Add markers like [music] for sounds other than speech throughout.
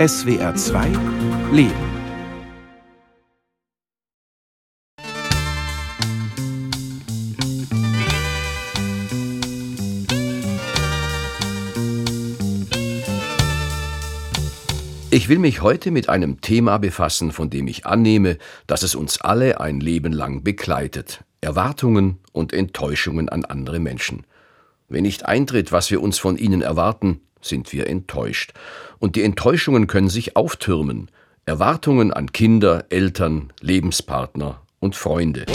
SWR 2 Leben. Ich will mich heute mit einem Thema befassen, von dem ich annehme, dass es uns alle ein Leben lang begleitet. Erwartungen und Enttäuschungen an andere Menschen. Wenn nicht eintritt, was wir uns von ihnen erwarten, sind wir enttäuscht. Und die Enttäuschungen können sich auftürmen. Erwartungen an Kinder, Eltern, Lebenspartner und Freunde.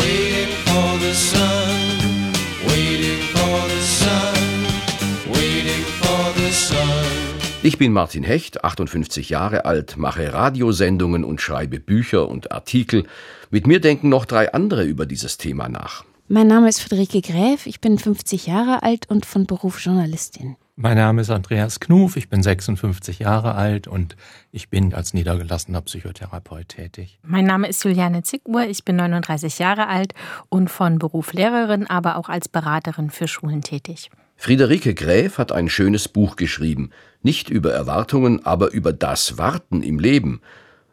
Ich bin Martin Hecht, 58 Jahre alt, mache Radiosendungen und schreibe Bücher und Artikel. Mit mir denken noch drei andere über dieses Thema nach. Mein Name ist Friederike Gräf, ich bin 50 Jahre alt und von Beruf Journalistin. Mein Name ist Andreas Knuf, ich bin 56 Jahre alt und ich bin als niedergelassener Psychotherapeut tätig. Mein Name ist Juliane Zickuhr, ich bin 39 Jahre alt und von Beruf Lehrerin, aber auch als Beraterin für Schulen tätig. Friederike Gräf hat ein schönes Buch geschrieben, nicht über Erwartungen, aber über das Warten im Leben.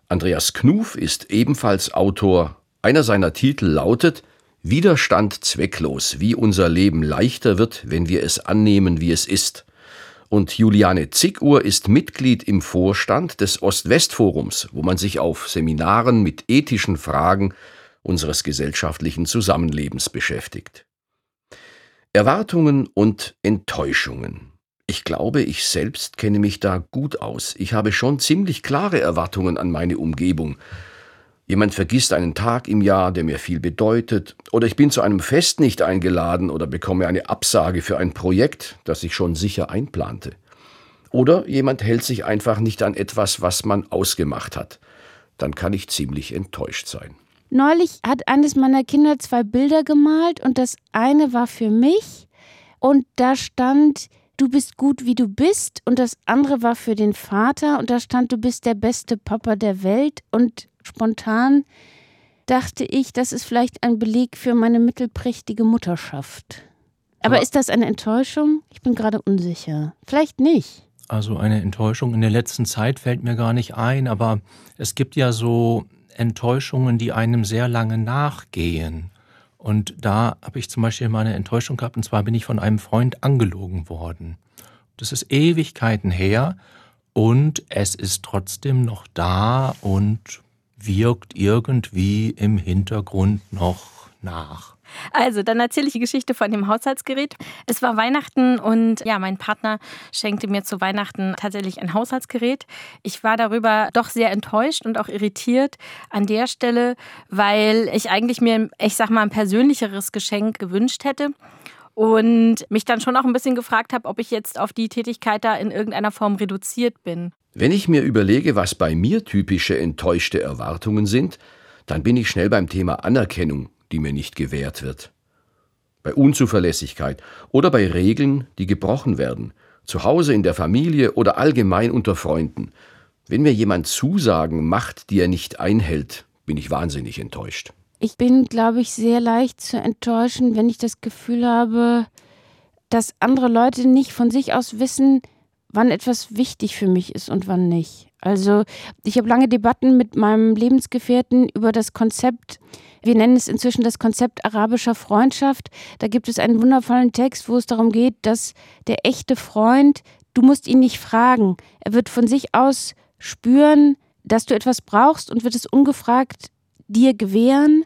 Andreas Knuf ist ebenfalls Autor. Einer seiner Titel lautet Widerstand zwecklos, wie unser Leben leichter wird, wenn wir es annehmen, wie es ist und Juliane Zickuhr ist Mitglied im Vorstand des Ost-West-Forums, wo man sich auf Seminaren mit ethischen Fragen unseres gesellschaftlichen Zusammenlebens beschäftigt. Erwartungen und Enttäuschungen. Ich glaube, ich selbst kenne mich da gut aus. Ich habe schon ziemlich klare Erwartungen an meine Umgebung, Jemand vergisst einen Tag im Jahr, der mir viel bedeutet, oder ich bin zu einem Fest nicht eingeladen oder bekomme eine Absage für ein Projekt, das ich schon sicher einplante. Oder jemand hält sich einfach nicht an etwas, was man ausgemacht hat. Dann kann ich ziemlich enttäuscht sein. Neulich hat eines meiner Kinder zwei Bilder gemalt und das eine war für mich und da stand, du bist gut wie du bist und das andere war für den Vater und da stand, du bist der beste Papa der Welt und Spontan dachte ich, das ist vielleicht ein Beleg für meine mittelprächtige Mutterschaft. Aber, Aber ist das eine Enttäuschung? Ich bin gerade unsicher. Vielleicht nicht. Also eine Enttäuschung in der letzten Zeit fällt mir gar nicht ein, aber es gibt ja so Enttäuschungen, die einem sehr lange nachgehen. Und da habe ich zum Beispiel mal eine Enttäuschung gehabt, und zwar bin ich von einem Freund angelogen worden. Das ist Ewigkeiten her und es ist trotzdem noch da und wirkt irgendwie im Hintergrund noch nach. Also, dann erzähle ich die Geschichte von dem Haushaltsgerät. Es war Weihnachten und ja, mein Partner schenkte mir zu Weihnachten tatsächlich ein Haushaltsgerät. Ich war darüber doch sehr enttäuscht und auch irritiert an der Stelle, weil ich eigentlich mir, ich sag mal, ein persönlicheres Geschenk gewünscht hätte und mich dann schon auch ein bisschen gefragt habe, ob ich jetzt auf die Tätigkeit da in irgendeiner Form reduziert bin. Wenn ich mir überlege, was bei mir typische enttäuschte Erwartungen sind, dann bin ich schnell beim Thema Anerkennung, die mir nicht gewährt wird. Bei Unzuverlässigkeit oder bei Regeln, die gebrochen werden, zu Hause in der Familie oder allgemein unter Freunden. Wenn mir jemand Zusagen macht, die er nicht einhält, bin ich wahnsinnig enttäuscht. Ich bin, glaube ich, sehr leicht zu enttäuschen, wenn ich das Gefühl habe, dass andere Leute nicht von sich aus wissen, wann etwas wichtig für mich ist und wann nicht. Also ich habe lange Debatten mit meinem Lebensgefährten über das Konzept, wir nennen es inzwischen das Konzept arabischer Freundschaft. Da gibt es einen wundervollen Text, wo es darum geht, dass der echte Freund, du musst ihn nicht fragen, er wird von sich aus spüren, dass du etwas brauchst und wird es ungefragt dir gewähren.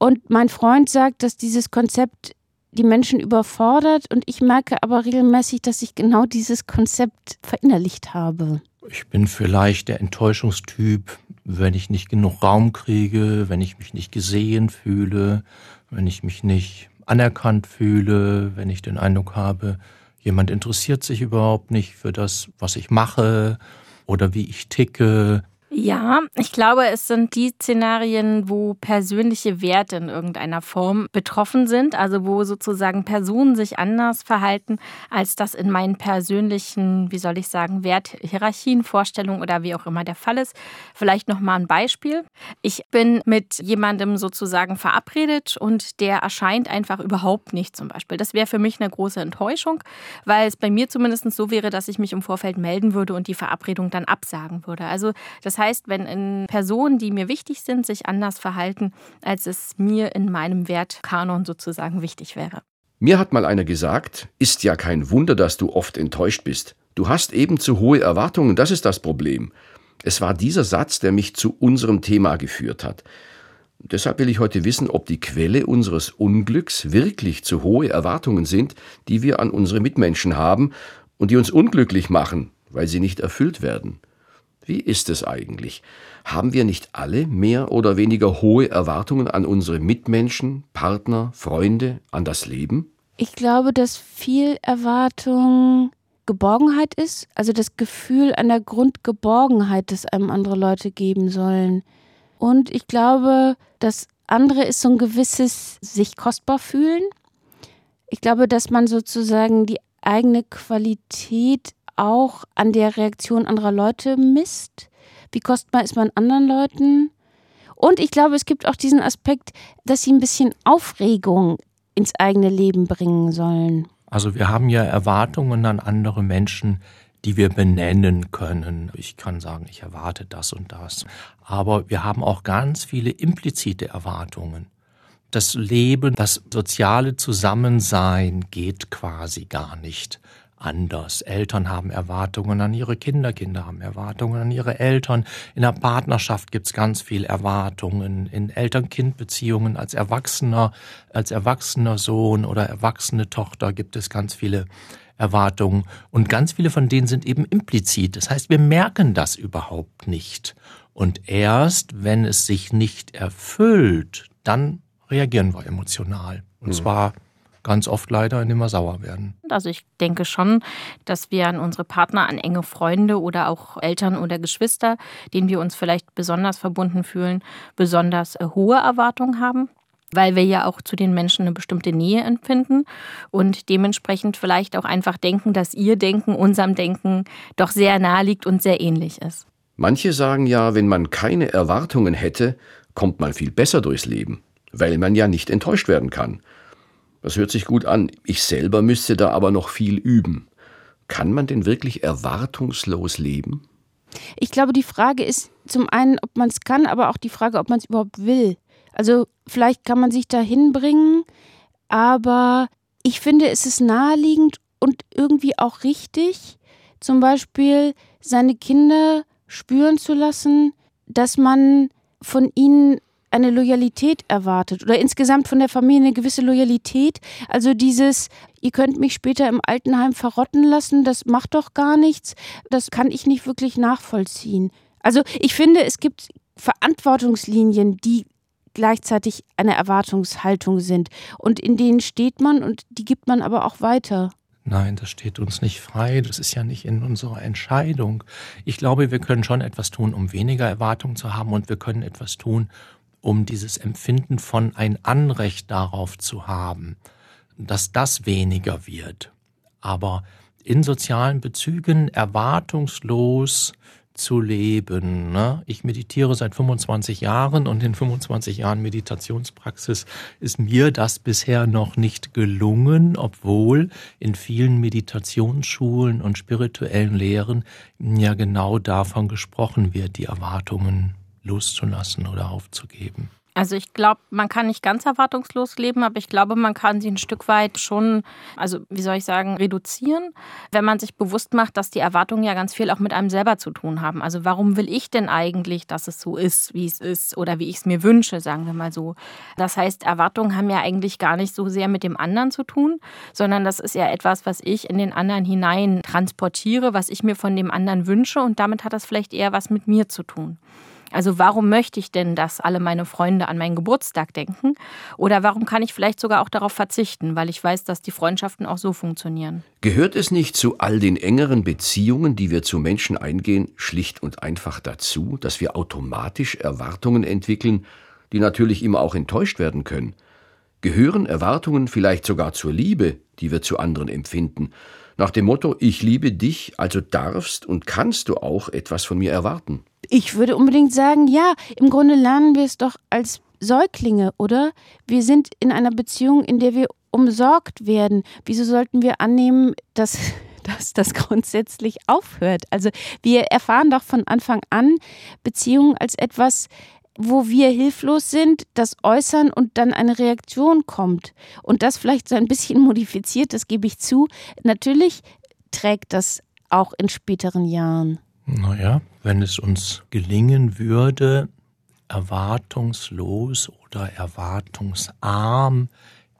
Und mein Freund sagt, dass dieses Konzept die Menschen überfordert und ich merke aber regelmäßig, dass ich genau dieses Konzept verinnerlicht habe. Ich bin vielleicht der Enttäuschungstyp, wenn ich nicht genug Raum kriege, wenn ich mich nicht gesehen fühle, wenn ich mich nicht anerkannt fühle, wenn ich den Eindruck habe, jemand interessiert sich überhaupt nicht für das, was ich mache oder wie ich ticke. Ja, ich glaube, es sind die Szenarien, wo persönliche Werte in irgendeiner Form betroffen sind, also wo sozusagen Personen sich anders verhalten, als das in meinen persönlichen, wie soll ich sagen, Werthierarchien, Vorstellungen oder wie auch immer der Fall ist. Vielleicht noch mal ein Beispiel. Ich bin mit jemandem sozusagen verabredet und der erscheint einfach überhaupt nicht zum Beispiel. Das wäre für mich eine große Enttäuschung, weil es bei mir zumindest so wäre, dass ich mich im Vorfeld melden würde und die Verabredung dann absagen würde. Also das heißt, wenn Personen, die mir wichtig sind, sich anders verhalten, als es mir in meinem Wertkanon sozusagen wichtig wäre. Mir hat mal einer gesagt, ist ja kein Wunder, dass du oft enttäuscht bist. Du hast eben zu hohe Erwartungen, das ist das Problem. Es war dieser Satz, der mich zu unserem Thema geführt hat. Deshalb will ich heute wissen, ob die Quelle unseres Unglücks wirklich zu hohe Erwartungen sind, die wir an unsere Mitmenschen haben und die uns unglücklich machen, weil sie nicht erfüllt werden. Wie ist es eigentlich? Haben wir nicht alle mehr oder weniger hohe Erwartungen an unsere Mitmenschen, Partner, Freunde, an das Leben? Ich glaube, dass viel Erwartung Geborgenheit ist, also das Gefühl einer Grundgeborgenheit, das einem andere Leute geben sollen. Und ich glaube, das andere ist so ein gewisses sich kostbar fühlen. Ich glaube, dass man sozusagen die eigene Qualität auch an der Reaktion anderer Leute misst. Wie kostbar ist man anderen Leuten? Und ich glaube, es gibt auch diesen Aspekt, dass sie ein bisschen Aufregung ins eigene Leben bringen sollen. Also wir haben ja Erwartungen an andere Menschen, die wir benennen können. Ich kann sagen, ich erwarte das und das. Aber wir haben auch ganz viele implizite Erwartungen. Das Leben, das soziale Zusammensein geht quasi gar nicht anders. Eltern haben Erwartungen an ihre Kinder, Kinder haben Erwartungen an ihre Eltern. In der Partnerschaft gibt's ganz viel Erwartungen. In Eltern-Kind-Beziehungen als Erwachsener, als erwachsener Sohn oder erwachsene Tochter gibt es ganz viele Erwartungen. Und ganz viele von denen sind eben implizit. Das heißt, wir merken das überhaupt nicht. Und erst, wenn es sich nicht erfüllt, dann reagieren wir emotional. Und mhm. zwar ganz oft leider, indem wir sauer werden. Also ich denke schon, dass wir an unsere Partner, an enge Freunde oder auch Eltern oder Geschwister, denen wir uns vielleicht besonders verbunden fühlen, besonders äh, hohe Erwartungen haben weil wir ja auch zu den Menschen eine bestimmte Nähe empfinden und dementsprechend vielleicht auch einfach denken, dass ihr Denken unserem Denken doch sehr nahe liegt und sehr ähnlich ist. Manche sagen ja, wenn man keine Erwartungen hätte, kommt man viel besser durchs Leben, weil man ja nicht enttäuscht werden kann. Das hört sich gut an. Ich selber müsste da aber noch viel üben. Kann man denn wirklich erwartungslos leben? Ich glaube, die Frage ist zum einen, ob man es kann, aber auch die Frage, ob man es überhaupt will. Also vielleicht kann man sich da hinbringen, aber ich finde, es ist naheliegend und irgendwie auch richtig, zum Beispiel seine Kinder spüren zu lassen, dass man von ihnen eine Loyalität erwartet oder insgesamt von der Familie eine gewisse Loyalität. Also dieses, ihr könnt mich später im Altenheim verrotten lassen, das macht doch gar nichts, das kann ich nicht wirklich nachvollziehen. Also ich finde, es gibt Verantwortungslinien, die gleichzeitig eine Erwartungshaltung sind und in denen steht man und die gibt man aber auch weiter. Nein, das steht uns nicht frei. Das ist ja nicht in unserer Entscheidung. Ich glaube, wir können schon etwas tun, um weniger Erwartungen zu haben und wir können etwas tun, um dieses Empfinden von ein Anrecht darauf zu haben, dass das weniger wird. Aber in sozialen Bezügen erwartungslos zu leben. Ne? Ich meditiere seit 25 Jahren und in 25 Jahren Meditationspraxis ist mir das bisher noch nicht gelungen, obwohl in vielen Meditationsschulen und spirituellen Lehren ja genau davon gesprochen wird, die Erwartungen loszulassen oder aufzugeben. Also ich glaube, man kann nicht ganz erwartungslos leben, aber ich glaube, man kann sie ein Stück weit schon, also wie soll ich sagen, reduzieren, wenn man sich bewusst macht, dass die Erwartungen ja ganz viel auch mit einem selber zu tun haben. Also warum will ich denn eigentlich, dass es so ist, wie es ist oder wie ich es mir wünsche, sagen wir mal so. Das heißt, Erwartungen haben ja eigentlich gar nicht so sehr mit dem anderen zu tun, sondern das ist ja etwas, was ich in den anderen hinein transportiere, was ich mir von dem anderen wünsche und damit hat das vielleicht eher was mit mir zu tun. Also warum möchte ich denn, dass alle meine Freunde an meinen Geburtstag denken? Oder warum kann ich vielleicht sogar auch darauf verzichten, weil ich weiß, dass die Freundschaften auch so funktionieren? Gehört es nicht zu all den engeren Beziehungen, die wir zu Menschen eingehen, schlicht und einfach dazu, dass wir automatisch Erwartungen entwickeln, die natürlich immer auch enttäuscht werden können? Gehören Erwartungen vielleicht sogar zur Liebe, die wir zu anderen empfinden? Nach dem Motto, ich liebe dich, also darfst und kannst du auch etwas von mir erwarten. Ich würde unbedingt sagen, ja, im Grunde lernen wir es doch als Säuglinge, oder? Wir sind in einer Beziehung, in der wir umsorgt werden. Wieso sollten wir annehmen, dass, [laughs] dass das grundsätzlich aufhört? Also wir erfahren doch von Anfang an Beziehungen als etwas, wo wir hilflos sind, das äußern und dann eine Reaktion kommt. Und das vielleicht so ein bisschen [laughs] modifiziert, das gebe ich zu. Natürlich trägt das auch in späteren Jahren. Naja, wenn es uns gelingen würde, erwartungslos oder erwartungsarm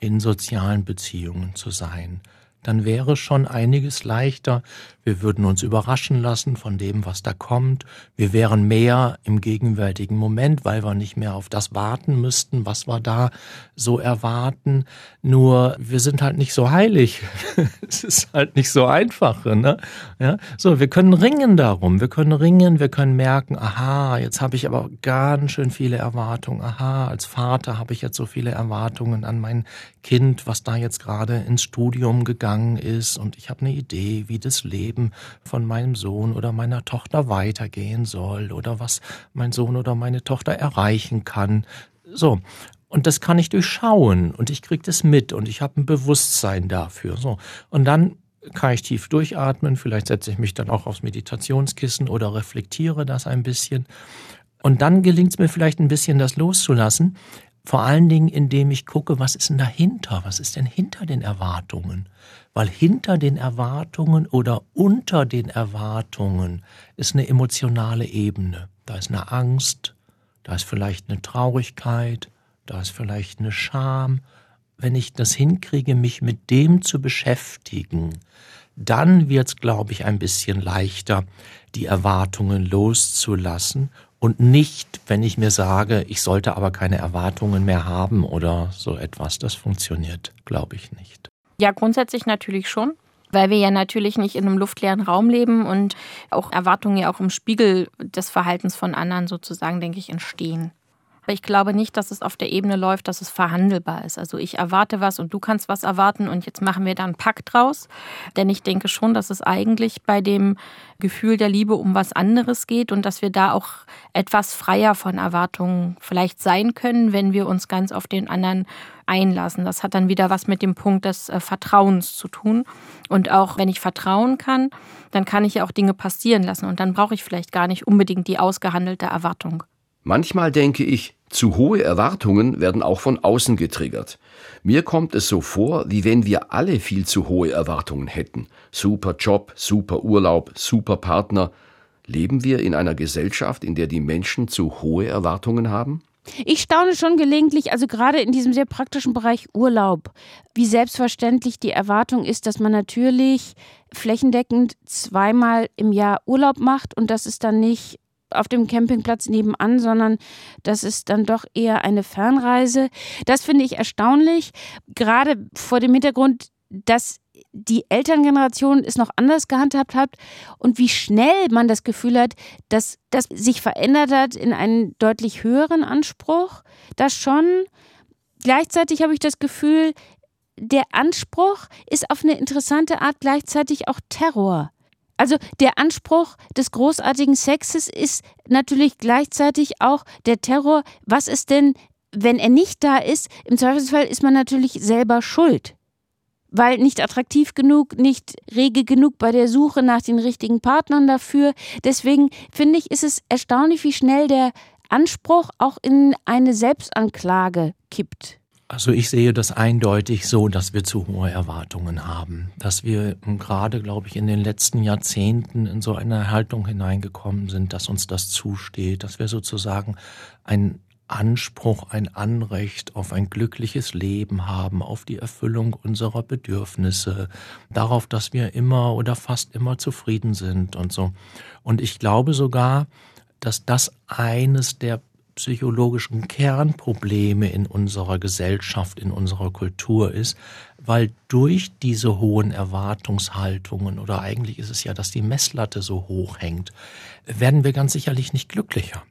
in sozialen Beziehungen zu sein, dann wäre schon einiges leichter. Wir würden uns überraschen lassen von dem, was da kommt. Wir wären mehr im gegenwärtigen Moment, weil wir nicht mehr auf das warten müssten, was wir da so erwarten. Nur wir sind halt nicht so heilig. [laughs] es ist halt nicht so einfach. Ne? Ja? So, wir können ringen darum. Wir können ringen, wir können merken, aha, jetzt habe ich aber ganz schön viele Erwartungen. Aha, als Vater habe ich jetzt so viele Erwartungen an mein Kind, was da jetzt gerade ins Studium gegangen ist. Und ich habe eine Idee, wie das Leben Leben von meinem Sohn oder meiner Tochter weitergehen soll oder was mein Sohn oder meine Tochter erreichen kann. So. Und das kann ich durchschauen und ich kriege das mit und ich habe ein Bewusstsein dafür. So. Und dann kann ich tief durchatmen, vielleicht setze ich mich dann auch aufs Meditationskissen oder reflektiere das ein bisschen. Und dann gelingt es mir vielleicht ein bisschen, das loszulassen. Vor allen Dingen, indem ich gucke, was ist denn dahinter? Was ist denn hinter den Erwartungen? weil hinter den Erwartungen oder unter den Erwartungen ist eine emotionale Ebene. Da ist eine Angst, da ist vielleicht eine Traurigkeit, da ist vielleicht eine Scham. Wenn ich das hinkriege, mich mit dem zu beschäftigen, dann wird es, glaube ich, ein bisschen leichter, die Erwartungen loszulassen und nicht, wenn ich mir sage, ich sollte aber keine Erwartungen mehr haben oder so etwas. Das funktioniert, glaube ich, nicht. Ja, grundsätzlich natürlich schon weil wir ja natürlich nicht in einem luftleeren Raum leben und auch Erwartungen ja auch im Spiegel des Verhaltens von anderen sozusagen, denke ich, entstehen. Aber ich glaube nicht, dass es auf der Ebene läuft, dass es verhandelbar ist. Also ich erwarte was und du kannst was erwarten und jetzt machen wir da einen Pakt draus. Denn ich denke schon, dass es eigentlich bei dem Gefühl der Liebe um was anderes geht und dass wir da auch etwas freier von Erwartungen vielleicht sein können, wenn wir uns ganz auf den anderen einlassen. Das hat dann wieder was mit dem Punkt des äh, Vertrauens zu tun. Und auch wenn ich vertrauen kann, dann kann ich ja auch Dinge passieren lassen und dann brauche ich vielleicht gar nicht unbedingt die ausgehandelte Erwartung. Manchmal denke ich, zu hohe Erwartungen werden auch von außen getriggert. Mir kommt es so vor, wie wenn wir alle viel zu hohe Erwartungen hätten. Super Job, super Urlaub, super Partner. Leben wir in einer Gesellschaft, in der die Menschen zu hohe Erwartungen haben? Ich staune schon gelegentlich, also gerade in diesem sehr praktischen Bereich Urlaub, wie selbstverständlich die Erwartung ist, dass man natürlich flächendeckend zweimal im Jahr Urlaub macht und das ist dann nicht auf dem Campingplatz nebenan, sondern das ist dann doch eher eine Fernreise. Das finde ich erstaunlich, gerade vor dem Hintergrund, dass die Elterngeneration es noch anders gehandhabt hat und wie schnell man das Gefühl hat, dass das sich verändert hat in einen deutlich höheren Anspruch. Das schon. Gleichzeitig habe ich das Gefühl, der Anspruch ist auf eine interessante Art gleichzeitig auch Terror. Also der Anspruch des großartigen Sexes ist natürlich gleichzeitig auch der Terror. Was ist denn, wenn er nicht da ist? Im Zweifelsfall ist man natürlich selber schuld. Weil nicht attraktiv genug, nicht rege genug bei der Suche nach den richtigen Partnern dafür. Deswegen finde ich, ist es erstaunlich, wie schnell der Anspruch auch in eine Selbstanklage kippt. Also ich sehe das eindeutig so, dass wir zu hohe Erwartungen haben, dass wir gerade, glaube ich, in den letzten Jahrzehnten in so eine Haltung hineingekommen sind, dass uns das zusteht, dass wir sozusagen ein Anspruch, ein Anrecht auf ein glückliches Leben haben, auf die Erfüllung unserer Bedürfnisse, darauf, dass wir immer oder fast immer zufrieden sind und so. Und ich glaube sogar, dass das eines der psychologischen Kernprobleme in unserer Gesellschaft, in unserer Kultur ist, weil durch diese hohen Erwartungshaltungen oder eigentlich ist es ja, dass die Messlatte so hoch hängt, werden wir ganz sicherlich nicht glücklicher.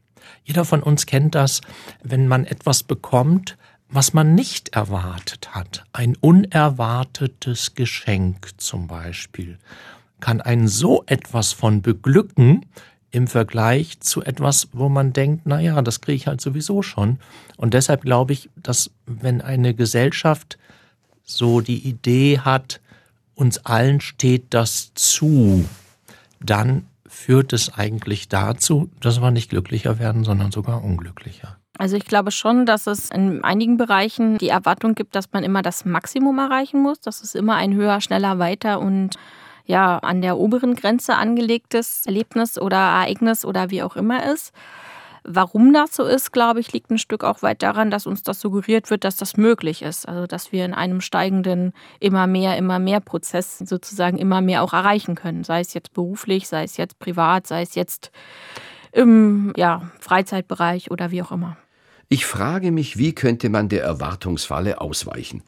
Jeder von uns kennt das, wenn man etwas bekommt, was man nicht erwartet hat. Ein unerwartetes Geschenk zum Beispiel kann einen so etwas von beglücken, im Vergleich zu etwas, wo man denkt, na ja, das kriege ich halt sowieso schon. Und deshalb glaube ich, dass wenn eine Gesellschaft so die Idee hat, uns allen steht das zu, dann führt es eigentlich dazu, dass wir nicht glücklicher werden, sondern sogar unglücklicher. Also ich glaube schon, dass es in einigen Bereichen die Erwartung gibt, dass man immer das Maximum erreichen muss, dass es immer ein höher, schneller, weiter und ja an der oberen Grenze angelegtes Erlebnis oder Ereignis oder wie auch immer ist. Warum das so ist, glaube ich, liegt ein Stück auch weit daran, dass uns das suggeriert wird, dass das möglich ist. Also dass wir in einem steigenden immer mehr, immer mehr Prozess sozusagen immer mehr auch erreichen können. Sei es jetzt beruflich, sei es jetzt privat, sei es jetzt im ja, Freizeitbereich oder wie auch immer. Ich frage mich, wie könnte man der Erwartungsfalle ausweichen?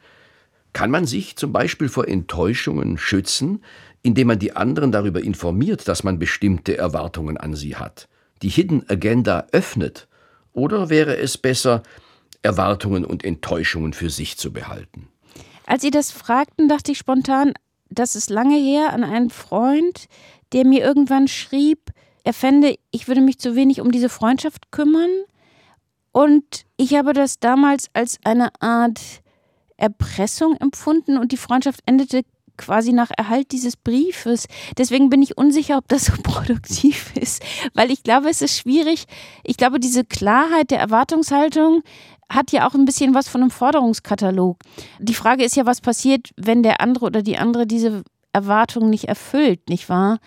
Kann man sich zum Beispiel vor Enttäuschungen schützen, indem man die anderen darüber informiert, dass man bestimmte Erwartungen an sie hat, die Hidden Agenda öffnet, oder wäre es besser, Erwartungen und Enttäuschungen für sich zu behalten? Als Sie das fragten, dachte ich spontan, das ist lange her an einen Freund, der mir irgendwann schrieb, er fände, ich würde mich zu wenig um diese Freundschaft kümmern. Und ich habe das damals als eine Art Erpressung empfunden und die Freundschaft endete quasi nach Erhalt dieses Briefes. Deswegen bin ich unsicher, ob das so [laughs] produktiv ist, weil ich glaube, es ist schwierig. Ich glaube, diese Klarheit der Erwartungshaltung hat ja auch ein bisschen was von einem Forderungskatalog. Die Frage ist ja, was passiert, wenn der andere oder die andere diese Erwartung nicht erfüllt, nicht wahr?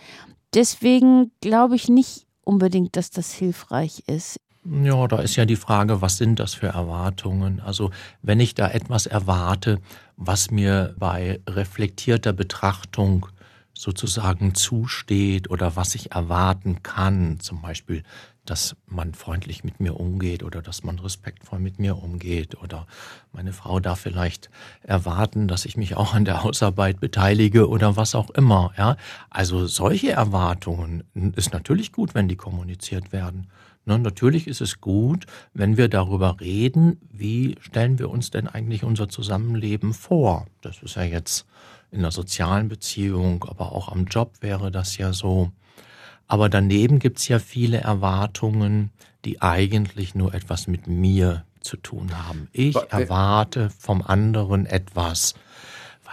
Deswegen glaube ich nicht unbedingt, dass das hilfreich ist. Ja, da ist ja die Frage, was sind das für Erwartungen? Also wenn ich da etwas erwarte, was mir bei reflektierter Betrachtung sozusagen zusteht oder was ich erwarten kann, zum Beispiel, dass man freundlich mit mir umgeht oder dass man respektvoll mit mir umgeht oder meine Frau darf vielleicht erwarten, dass ich mich auch an der Hausarbeit beteilige oder was auch immer, ja. Also solche Erwartungen ist natürlich gut, wenn die kommuniziert werden. Ne, natürlich ist es gut, wenn wir darüber reden, wie stellen wir uns denn eigentlich unser Zusammenleben vor. Das ist ja jetzt in der sozialen Beziehung, aber auch am Job wäre das ja so. Aber daneben gibt's ja viele Erwartungen, die eigentlich nur etwas mit mir zu tun haben. Ich erwarte vom anderen etwas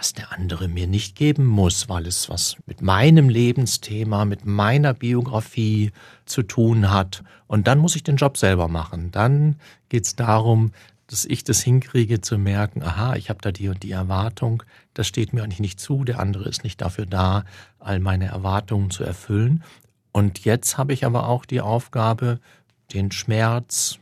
was der andere mir nicht geben muss, weil es was mit meinem Lebensthema, mit meiner Biografie zu tun hat. Und dann muss ich den Job selber machen. Dann geht es darum, dass ich das hinkriege zu merken, aha, ich habe da die und die Erwartung, das steht mir eigentlich nicht zu, der andere ist nicht dafür da, all meine Erwartungen zu erfüllen. Und jetzt habe ich aber auch die Aufgabe, den Schmerz,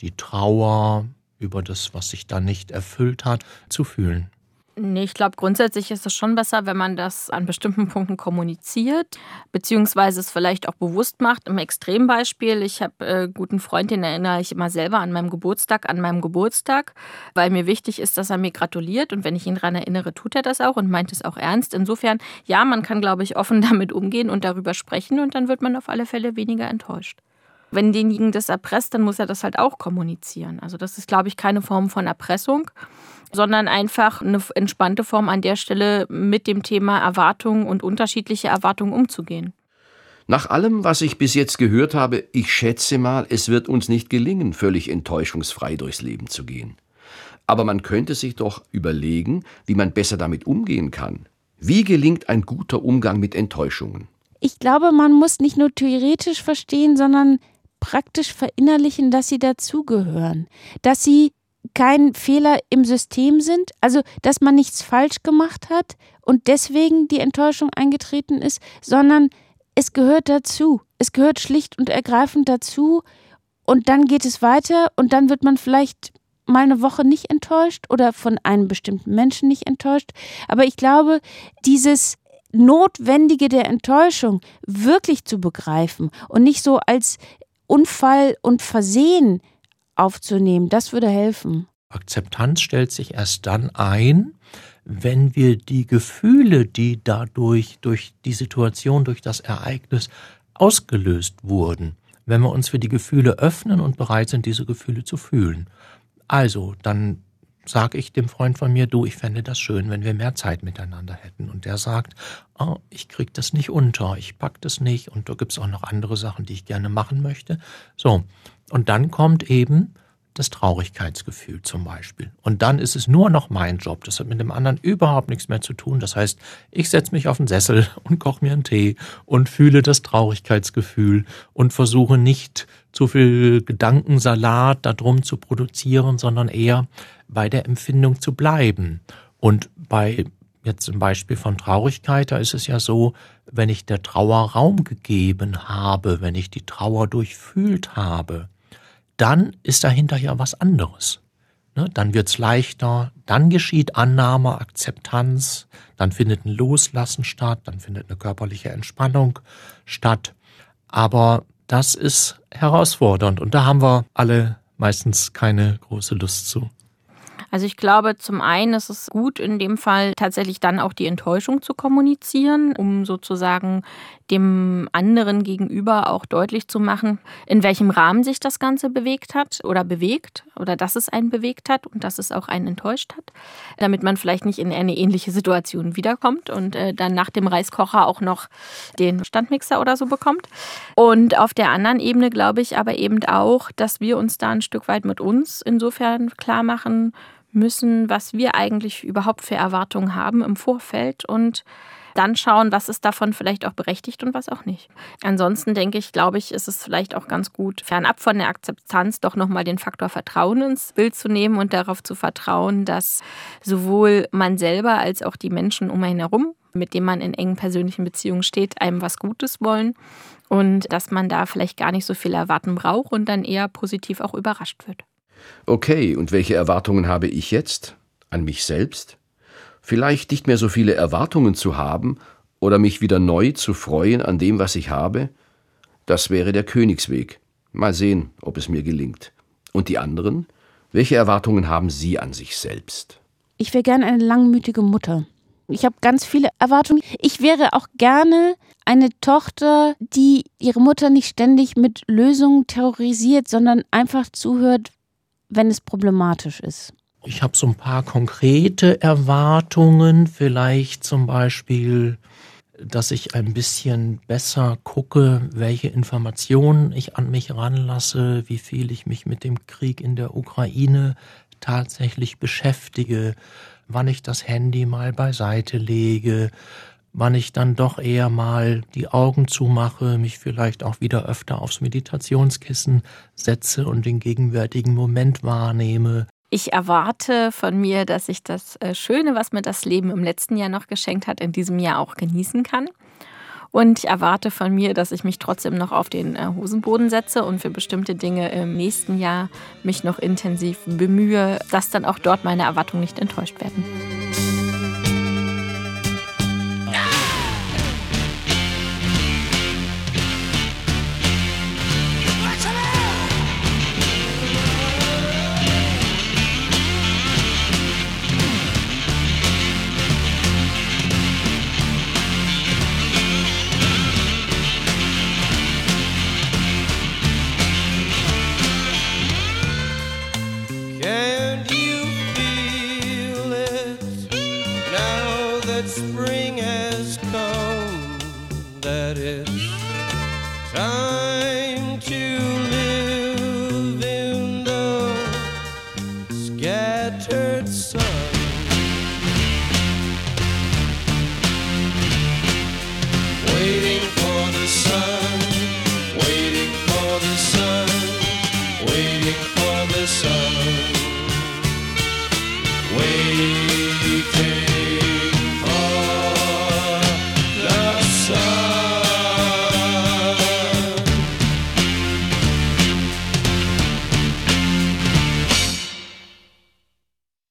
die Trauer über das, was sich da nicht erfüllt hat, zu fühlen. Nee, ich glaube, grundsätzlich ist es schon besser, wenn man das an bestimmten Punkten kommuniziert, beziehungsweise es vielleicht auch bewusst macht. Im Extrembeispiel, ich habe äh, guten Freund, den erinnere ich immer selber an meinem Geburtstag, an meinem Geburtstag, weil mir wichtig ist, dass er mir gratuliert und wenn ich ihn daran erinnere, tut er das auch und meint es auch ernst. Insofern, ja, man kann, glaube ich, offen [laughs] damit umgehen und darüber sprechen und dann wird man auf alle Fälle weniger enttäuscht wenn denjenigen das erpresst, dann muss er das halt auch kommunizieren. Also das ist, glaube ich, keine Form von Erpressung sondern einfach eine entspannte Form an der Stelle mit dem Thema Erwartungen und unterschiedliche Erwartungen umzugehen. Nach allem, was ich bis jetzt gehört habe, ich schätze mal, es wird uns nicht gelingen, völlig enttäuschungsfrei durchs Leben zu gehen. Aber man könnte sich doch überlegen, wie man besser damit umgehen kann. Wie gelingt ein guter Umgang mit Enttäuschungen? Ich glaube, man muss nicht nur theoretisch verstehen, sondern praktisch verinnerlichen, dass sie dazugehören, dass sie kein Fehler im System sind, also dass man nichts falsch gemacht hat und deswegen die Enttäuschung eingetreten ist, sondern es gehört dazu. Es gehört schlicht und ergreifend dazu und dann geht es weiter und dann wird man vielleicht mal eine Woche nicht enttäuscht oder von einem bestimmten Menschen nicht enttäuscht. Aber ich glaube, dieses Notwendige der Enttäuschung wirklich zu begreifen und nicht so als Unfall und Versehen aufzunehmen. Das würde helfen. Akzeptanz stellt sich erst dann ein, wenn wir die Gefühle, die dadurch, durch die Situation, durch das Ereignis ausgelöst wurden, wenn wir uns für die Gefühle öffnen und bereit sind, diese Gefühle zu fühlen. Also, dann sage ich dem Freund von mir, du, ich fände das schön, wenn wir mehr Zeit miteinander hätten. Und der sagt, oh, ich krieg das nicht unter, ich pack das nicht und da gibt's auch noch andere Sachen, die ich gerne machen möchte. So, und dann kommt eben das Traurigkeitsgefühl zum Beispiel. Und dann ist es nur noch mein Job. Das hat mit dem anderen überhaupt nichts mehr zu tun. Das heißt, ich setze mich auf den Sessel [laughs] und koche mir einen Tee und fühle das Traurigkeitsgefühl und versuche nicht zu viel Gedankensalat darum zu produzieren, sondern eher bei der Empfindung zu bleiben. Und bei jetzt im Beispiel von Traurigkeit, da ist es ja so, wenn ich der Trauer Raum gegeben habe, wenn ich die Trauer durchfühlt habe, dann ist dahinter ja was anderes. Ne? Dann wird's leichter, dann geschieht Annahme, Akzeptanz, dann findet ein Loslassen statt, dann findet eine körperliche Entspannung statt. Aber das ist herausfordernd und da haben wir alle meistens keine große Lust zu. Also ich glaube, zum einen ist es gut, in dem Fall tatsächlich dann auch die Enttäuschung zu kommunizieren, um sozusagen dem anderen gegenüber auch deutlich zu machen, in welchem Rahmen sich das Ganze bewegt hat oder bewegt oder dass es einen bewegt hat und dass es auch einen enttäuscht hat, damit man vielleicht nicht in eine ähnliche Situation wiederkommt und äh, dann nach dem Reiskocher auch noch den Standmixer oder so bekommt. Und auf der anderen Ebene glaube ich aber eben auch, dass wir uns da ein Stück weit mit uns insofern klar machen müssen, was wir eigentlich überhaupt für Erwartungen haben im Vorfeld und dann schauen, was ist davon vielleicht auch berechtigt und was auch nicht. Ansonsten denke ich, glaube ich, ist es vielleicht auch ganz gut, fernab von der Akzeptanz doch nochmal den Faktor Vertrauen ins Bild zu nehmen und darauf zu vertrauen, dass sowohl man selber als auch die Menschen um einen herum, mit denen man in engen persönlichen Beziehungen steht, einem was Gutes wollen und dass man da vielleicht gar nicht so viel erwarten braucht und dann eher positiv auch überrascht wird. Okay, und welche Erwartungen habe ich jetzt? An mich selbst? Vielleicht nicht mehr so viele Erwartungen zu haben oder mich wieder neu zu freuen an dem, was ich habe? Das wäre der Königsweg. Mal sehen, ob es mir gelingt. Und die anderen? Welche Erwartungen haben Sie an sich selbst? Ich wäre gerne eine langmütige Mutter. Ich habe ganz viele Erwartungen. Ich wäre auch gerne eine Tochter, die ihre Mutter nicht ständig mit Lösungen terrorisiert, sondern einfach zuhört, wenn es problematisch ist? Ich habe so ein paar konkrete Erwartungen, vielleicht zum Beispiel, dass ich ein bisschen besser gucke, welche Informationen ich an mich ranlasse, wie viel ich mich mit dem Krieg in der Ukraine tatsächlich beschäftige, wann ich das Handy mal beiseite lege, wann ich dann doch eher mal die Augen zumache, mich vielleicht auch wieder öfter aufs Meditationskissen setze und den gegenwärtigen Moment wahrnehme. Ich erwarte von mir, dass ich das äh, Schöne, was mir das Leben im letzten Jahr noch geschenkt hat, in diesem Jahr auch genießen kann. Und ich erwarte von mir, dass ich mich trotzdem noch auf den äh, Hosenboden setze und für bestimmte Dinge im nächsten Jahr mich noch intensiv bemühe, dass dann auch dort meine Erwartungen nicht enttäuscht werden. spring.